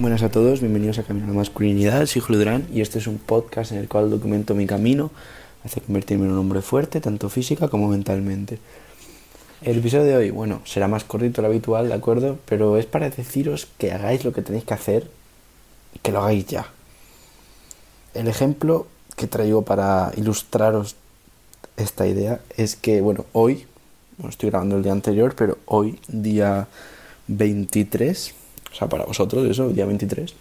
Buenas a todos, bienvenidos a Camino a la Masculinidad, soy Julio Durán y este es un podcast en el cual documento mi camino hacia convertirme en un hombre fuerte, tanto física como mentalmente. El episodio de hoy, bueno, será más cortito lo habitual, ¿de acuerdo? Pero es para deciros que hagáis lo que tenéis que hacer y que lo hagáis ya. El ejemplo que traigo para ilustraros esta idea es que, bueno, hoy, no estoy grabando el día anterior, pero hoy, día 23, o sea, para vosotros, eso, día 23,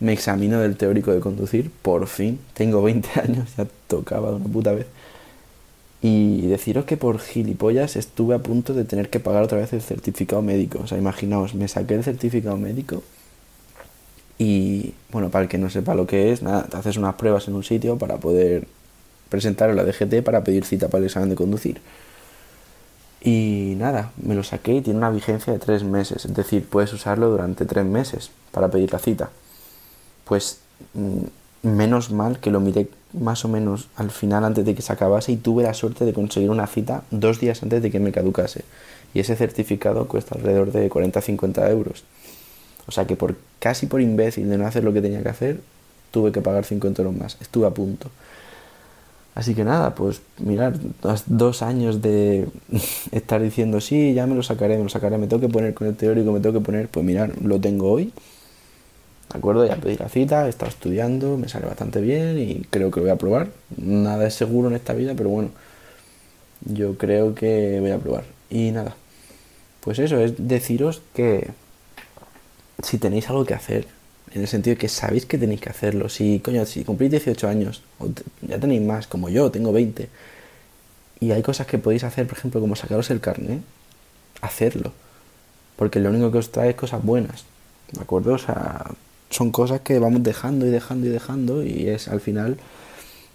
me examino del teórico de conducir, por fin, tengo 20 años, ya tocaba de una puta vez. Y deciros que por gilipollas estuve a punto de tener que pagar otra vez el certificado médico. O sea, imaginaos, me saqué el certificado médico y, bueno, para el que no sepa lo que es, nada, te haces unas pruebas en un sitio para poder presentar a la DGT para pedir cita para el examen de conducir. Y nada, me lo saqué y tiene una vigencia de tres meses, es decir, puedes usarlo durante tres meses para pedir la cita. Pues mm, menos mal que lo miré más o menos al final antes de que se acabase y tuve la suerte de conseguir una cita dos días antes de que me caducase. Y ese certificado cuesta alrededor de 40-50 euros. O sea que por casi por imbécil de no hacer lo que tenía que hacer, tuve que pagar 50 euros más. Estuve a punto. Así que nada, pues mirar, dos años de estar diciendo, sí, ya me lo sacaré, me lo sacaré, me tengo que poner con el teórico, me tengo que poner, pues mirar, lo tengo hoy. ¿De acuerdo? Ya pedí la cita, he estado estudiando, me sale bastante bien y creo que voy a probar. Nada es seguro en esta vida, pero bueno, yo creo que voy a probar. Y nada, pues eso, es deciros que si tenéis algo que hacer, en el sentido de que sabéis que tenéis que hacerlo. Si, coño, si cumplís 18 años, o ya tenéis más, como yo, tengo 20, y hay cosas que podéis hacer, por ejemplo, como sacaros el carnet, hacerlo. Porque lo único que os trae es cosas buenas, ¿de acuerdo? O sea, son cosas que vamos dejando y dejando y dejando, y es al final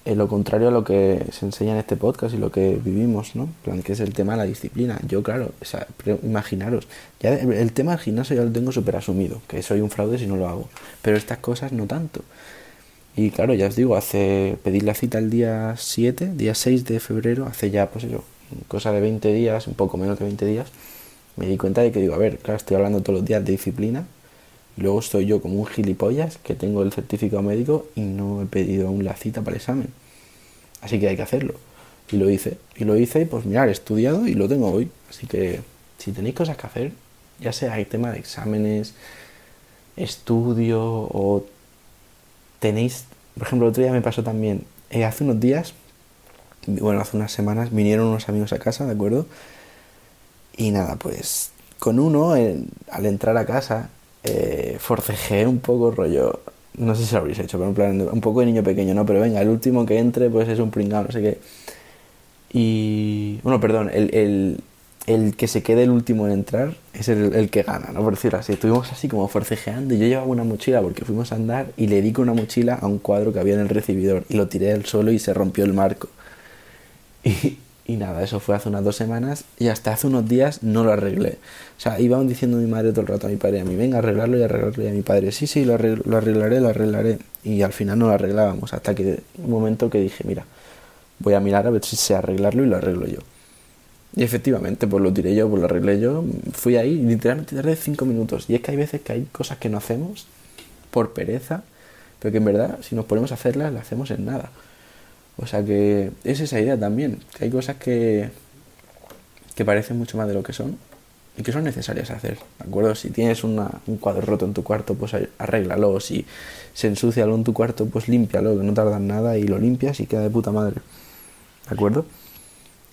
eh, lo contrario a lo que se enseña en este podcast y lo que vivimos, ¿no? plan, que es el tema de la disciplina. Yo, claro, o sea, imaginaros, ya el, tema del gimnasio ya lo tengo súper asumido, que soy un fraude si no lo hago, pero estas cosas no tanto. Y claro, ya os digo, hace pedir la cita el día 7, día 6 de febrero, hace ya, pues eso, cosa de 20 días, un poco menos de 20 días, me di cuenta de que digo, a ver, claro, estoy hablando todos los días de disciplina, luego estoy yo como un gilipollas que tengo el certificado médico y no he pedido aún la cita para el examen. Así que hay que hacerlo. Y lo hice. Y lo hice y pues mirar, he estudiado y lo tengo hoy. Así que si tenéis cosas que hacer, ya sea el tema de exámenes, estudio o tenéis, por ejemplo, el otro día me pasó también, eh, hace unos días, bueno, hace unas semanas, vinieron unos amigos a casa, ¿de acuerdo? Y nada, pues con uno, al entrar a casa, eh, forcejé un poco rollo. No sé si lo habréis hecho, pero en plan, un poco de niño pequeño, ¿no? Pero venga, el último que entre, pues es un pringado, no sé qué. Y. Bueno, perdón, el, el, que se quede el último en entrar es el, el, que gana, ¿no? Por decirlo así. Estuvimos así como forcejeando y yo llevaba una mochila porque fuimos a andar y le di con una mochila a un cuadro que había en el recibidor y lo tiré al suelo y se rompió el marco. Y, nada, eso fue hace unas dos semanas y hasta hace unos días no lo arreglé. O sea, iban diciendo mi madre todo el rato a mi padre a mí, venga, arreglarlo y arreglarlo. Y a mi padre, sí, sí, lo, lo arreglaré, lo arreglaré. Y al final no lo arreglábamos hasta que un momento que dije, mira, voy a mirar a ver si sé arreglarlo y lo arreglo yo. Y efectivamente, pues lo tiré yo, pues lo arreglé yo. Fui ahí, literalmente tardé cinco minutos. Y es que hay veces que hay cosas que no hacemos por pereza, pero que en verdad, si nos ponemos a hacerlas, las hacemos en nada. O sea que es esa idea también, que hay cosas que, que parecen mucho más de lo que son y que son necesarias hacer, ¿de acuerdo? Si tienes una, un cuadro roto en tu cuarto, pues arréglalo, si se ensucia algo en tu cuarto, pues límpialo, que no tardas nada y lo limpias y queda de puta madre, ¿de acuerdo?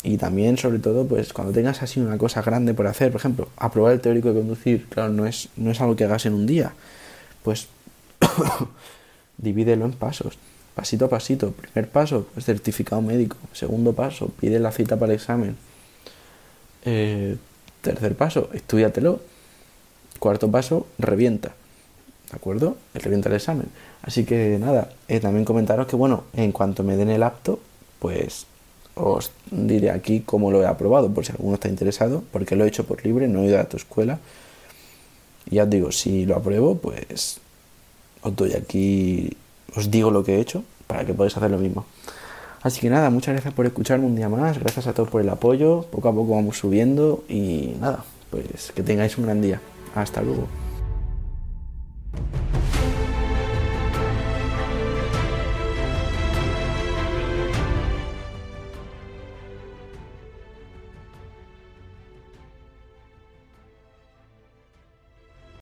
Y también, sobre todo, pues cuando tengas así una cosa grande por hacer, por ejemplo, aprobar el teórico de conducir, claro, no es, no es algo que hagas en un día, pues divídelo en pasos pasito a pasito. Primer paso, certificado médico. Segundo paso, pide la cita para el examen. Eh, tercer paso, estudiatelo. Cuarto paso, revienta. ¿De acuerdo? Revienta el examen. Así que nada, eh, también comentaros que bueno, en cuanto me den el apto, pues os diré aquí cómo lo he aprobado, por si alguno está interesado, porque lo he hecho por libre, no he ido a tu escuela. Y ya os digo, si lo apruebo, pues os doy aquí os digo lo que he hecho para que podáis hacer lo mismo. Así que nada, muchas gracias por escucharme un día más, gracias a todos por el apoyo, poco a poco vamos subiendo y nada, pues que tengáis un gran día. Hasta luego.